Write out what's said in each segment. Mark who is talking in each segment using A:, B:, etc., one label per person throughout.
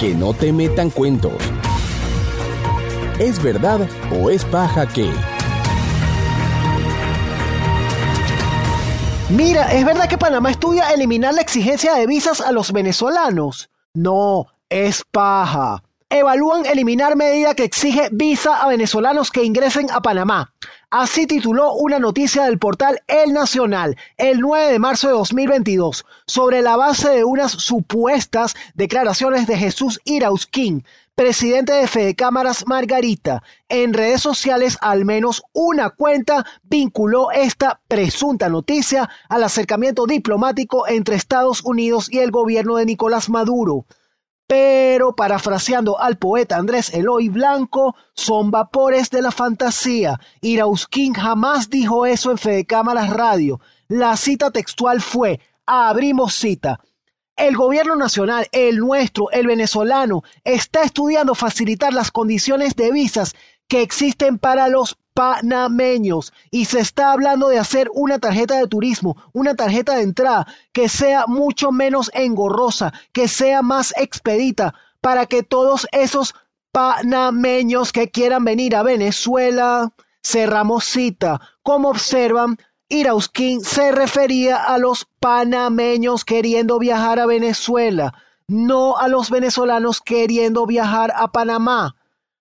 A: Que no te metan cuentos. ¿Es verdad o es paja que?
B: Mira, ¿es verdad que Panamá estudia eliminar la exigencia de visas a los venezolanos? No, es paja. Evalúan eliminar medida que exige visa a venezolanos que ingresen a Panamá. Así tituló una noticia del portal El Nacional el 9 de marzo de 2022 sobre la base de unas supuestas declaraciones de Jesús Irausquín, presidente de Fede Cámaras Margarita. En redes sociales al menos una cuenta vinculó esta presunta noticia al acercamiento diplomático entre Estados Unidos y el gobierno de Nicolás Maduro. Pero, parafraseando al poeta Andrés Eloy Blanco, son vapores de la fantasía. Irausquín jamás dijo eso en Fede Cámaras Radio. La cita textual fue, abrimos cita. El gobierno nacional, el nuestro, el venezolano, está estudiando facilitar las condiciones de visas que existen para los panameños y se está hablando de hacer una tarjeta de turismo, una tarjeta de entrada que sea mucho menos engorrosa, que sea más expedita para que todos esos panameños que quieran venir a Venezuela, cerramos cita. Como observan, Irauskin se refería a los panameños queriendo viajar a Venezuela, no a los venezolanos queriendo viajar a Panamá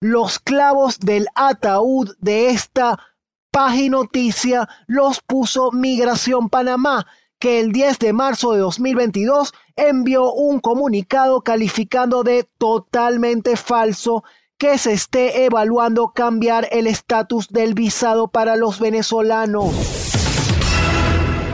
B: los clavos del ataúd de esta página noticia los puso Migración Panamá, que el 10 de marzo de 2022 envió un comunicado calificando de totalmente falso que se esté evaluando cambiar el estatus del visado para los venezolanos.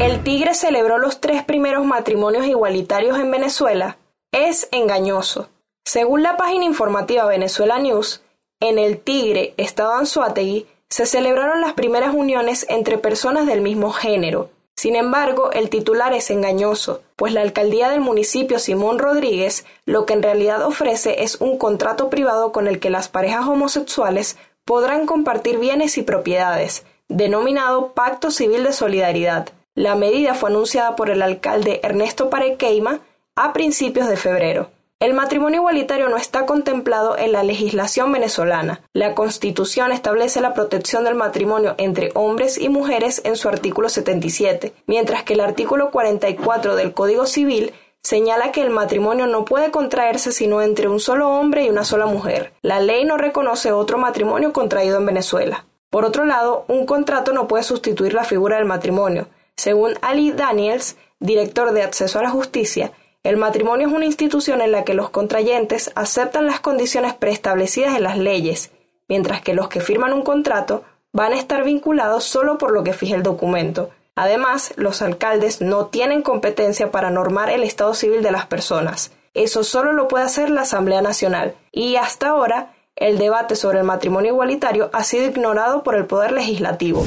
C: El Tigre celebró los tres primeros matrimonios igualitarios en Venezuela. Es engañoso. Según la página informativa Venezuela News, en el Tigre, estado Anzuategui, se celebraron las primeras uniones entre personas del mismo género. Sin embargo, el titular es engañoso, pues la alcaldía del municipio Simón Rodríguez lo que en realidad ofrece es un contrato privado con el que las parejas homosexuales podrán compartir bienes y propiedades, denominado Pacto Civil de Solidaridad. La medida fue anunciada por el alcalde Ernesto Parequeima a principios de febrero. El matrimonio igualitario no está contemplado en la legislación venezolana. La Constitución establece la protección del matrimonio entre hombres y mujeres en su artículo 77, mientras que el artículo 44 del Código Civil señala que el matrimonio no puede contraerse sino entre un solo hombre y una sola mujer. La ley no reconoce otro matrimonio contraído en Venezuela. Por otro lado, un contrato no puede sustituir la figura del matrimonio. Según Ali Daniels, director de Acceso a la Justicia, el matrimonio es una institución en la que los contrayentes aceptan las condiciones preestablecidas en las leyes, mientras que los que firman un contrato van a estar vinculados solo por lo que fija el documento. Además, los alcaldes no tienen competencia para normar el estado civil de las personas. Eso solo lo puede hacer la Asamblea Nacional. Y hasta ahora, el debate sobre el matrimonio igualitario ha sido ignorado por el Poder Legislativo.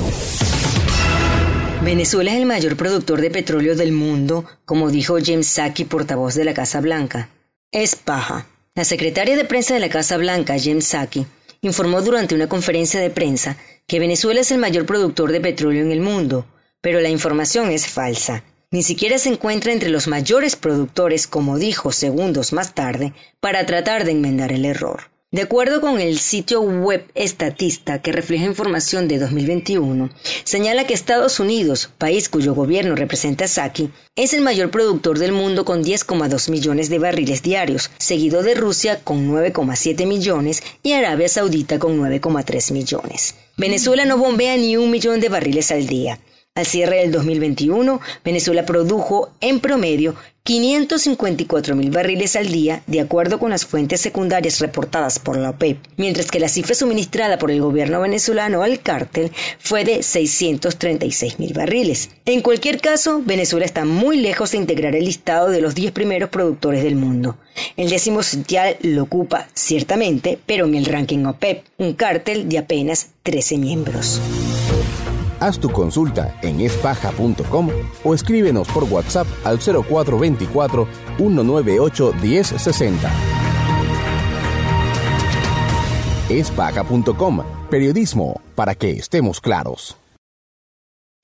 D: Venezuela es el mayor productor de petróleo del mundo, como dijo James Saki, portavoz de la Casa Blanca. Es paja. La secretaria de prensa de la Casa Blanca, James Saki, informó durante una conferencia de prensa que Venezuela es el mayor productor de petróleo en el mundo, pero la información es falsa. Ni siquiera se encuentra entre los mayores productores, como dijo segundos más tarde, para tratar de enmendar el error. De acuerdo con el sitio web Estatista, que refleja información de 2021, señala que Estados Unidos, país cuyo gobierno representa Saki, es el mayor productor del mundo con 10,2 millones de barriles diarios, seguido de Rusia con 9,7 millones y Arabia Saudita con 9,3 millones. Venezuela no bombea ni un millón de barriles al día. Al cierre del 2021, Venezuela produjo en promedio 554 mil barriles al día, de acuerdo con las fuentes secundarias reportadas por la OPEP, mientras que la cifra suministrada por el gobierno venezolano al cártel fue de 636 mil barriles. En cualquier caso, Venezuela está muy lejos de integrar el listado de los 10 primeros productores del mundo. El décimo sitial lo ocupa, ciertamente, pero en el ranking OPEP, un cártel de apenas 13 miembros.
A: Haz tu consulta en espaja.com o escríbenos por WhatsApp al 0424 198 1060. Espaja.com, periodismo para que estemos claros.